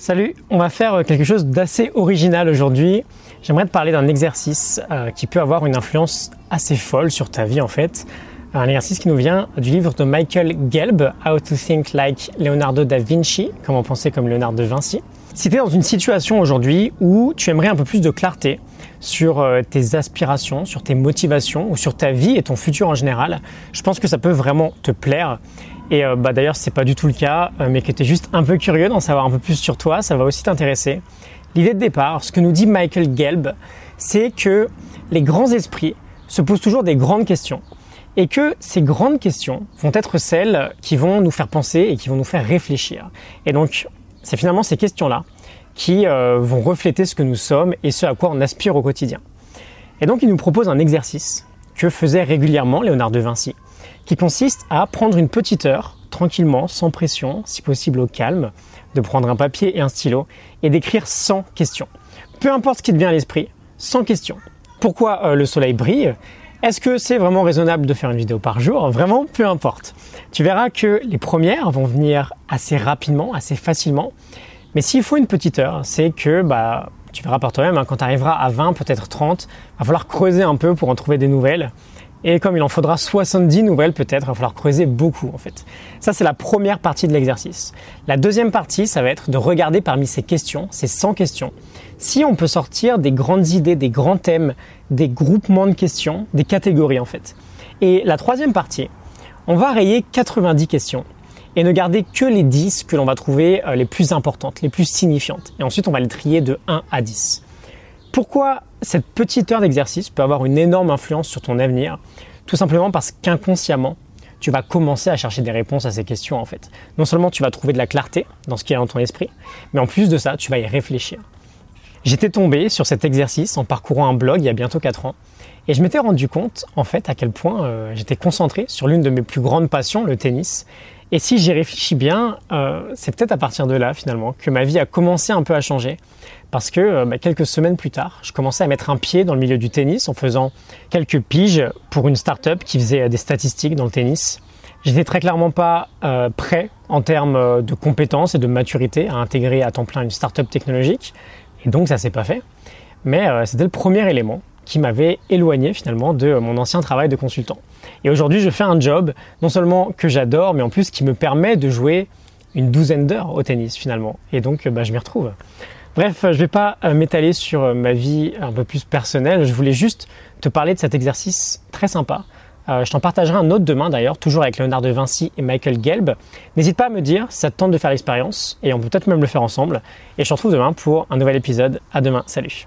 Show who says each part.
Speaker 1: Salut, on va faire quelque chose d'assez original aujourd'hui. J'aimerais te parler d'un exercice euh, qui peut avoir une influence assez folle sur ta vie en fait. Un exercice qui nous vient du livre de Michael Gelb, How to Think Like Leonardo da Vinci, comment penser comme Leonardo da Vinci. Si tu es dans une situation aujourd'hui où tu aimerais un peu plus de clarté sur euh, tes aspirations, sur tes motivations ou sur ta vie et ton futur en général, je pense que ça peut vraiment te plaire. Et euh, bah, d'ailleurs, pas du tout le cas, euh, mais que tu es juste un peu curieux d'en savoir un peu plus sur toi, ça va aussi t'intéresser. L'idée de départ, ce que nous dit Michael Gelb, c'est que les grands esprits se posent toujours des grandes questions et que ces grandes questions vont être celles qui vont nous faire penser et qui vont nous faire réfléchir. Et donc, c'est finalement ces questions-là qui euh, vont refléter ce que nous sommes et ce à quoi on aspire au quotidien. Et donc, il nous propose un exercice que faisait régulièrement Léonard de Vinci, qui consiste à prendre une petite heure, tranquillement, sans pression, si possible au calme, de prendre un papier et un stylo et d'écrire 100 questions. Peu importe ce qui te vient à l'esprit, 100 questions. Pourquoi euh, le soleil brille Est-ce que c'est vraiment raisonnable de faire une vidéo par jour? Vraiment, peu importe. Tu verras que les premières vont venir assez rapidement, assez facilement. Mais s'il faut une petite heure, c'est que bah, tu verras par toi-même, hein, quand tu arriveras à 20, peut-être 30, il va falloir creuser un peu pour en trouver des nouvelles. Et comme il en faudra 70 nouvelles peut-être, il va falloir creuser beaucoup en fait. Ça c'est la première partie de l'exercice. La deuxième partie, ça va être de regarder parmi ces questions, ces 100 questions, si on peut sortir des grandes idées, des grands thèmes, des groupements de questions, des catégories en fait. Et la troisième partie, on va rayer 90 questions et ne garder que les 10 que l'on va trouver euh, les plus importantes, les plus signifiantes. Et ensuite, on va les trier de 1 à 10. Pourquoi cette petite heure d'exercice peut avoir une énorme influence sur ton avenir? Tout simplement parce qu'inconsciemment, tu vas commencer à chercher des réponses à ces questions en fait. Non seulement tu vas trouver de la clarté dans ce qui est dans ton esprit, mais en plus de ça, tu vas y réfléchir. J'étais tombé sur cet exercice en parcourant un blog il y a bientôt 4 ans et je m'étais rendu compte en fait à quel point euh, j'étais concentré sur l'une de mes plus grandes passions, le tennis, et si j'y réfléchis bien, euh, c'est peut-être à partir de là finalement que ma vie a commencé un peu à changer. Parce que euh, bah, quelques semaines plus tard, je commençais à mettre un pied dans le milieu du tennis en faisant quelques piges pour une start-up qui faisait euh, des statistiques dans le tennis. J'étais très clairement pas prêt en termes de compétences et de maturité à intégrer à temps plein une start-up technologique. Et donc ça s'est pas fait. Mais c'était le premier élément qui m'avait éloigné finalement de mon ancien travail de consultant. Et aujourd'hui, je fais un job non seulement que j'adore, mais en plus qui me permet de jouer une douzaine d'heures au tennis finalement. Et donc, bah, je m'y retrouve. Bref, je ne vais pas euh, m'étaler sur euh, ma vie un peu plus personnelle. Je voulais juste te parler de cet exercice très sympa. Euh, je t'en partagerai un autre demain d'ailleurs, toujours avec Léonard de Vinci et Michael Gelb. N'hésite pas à me dire si ça te tente de faire l'expérience et on peut peut-être même le faire ensemble. Et je te retrouve demain pour un nouvel épisode. À demain. Salut.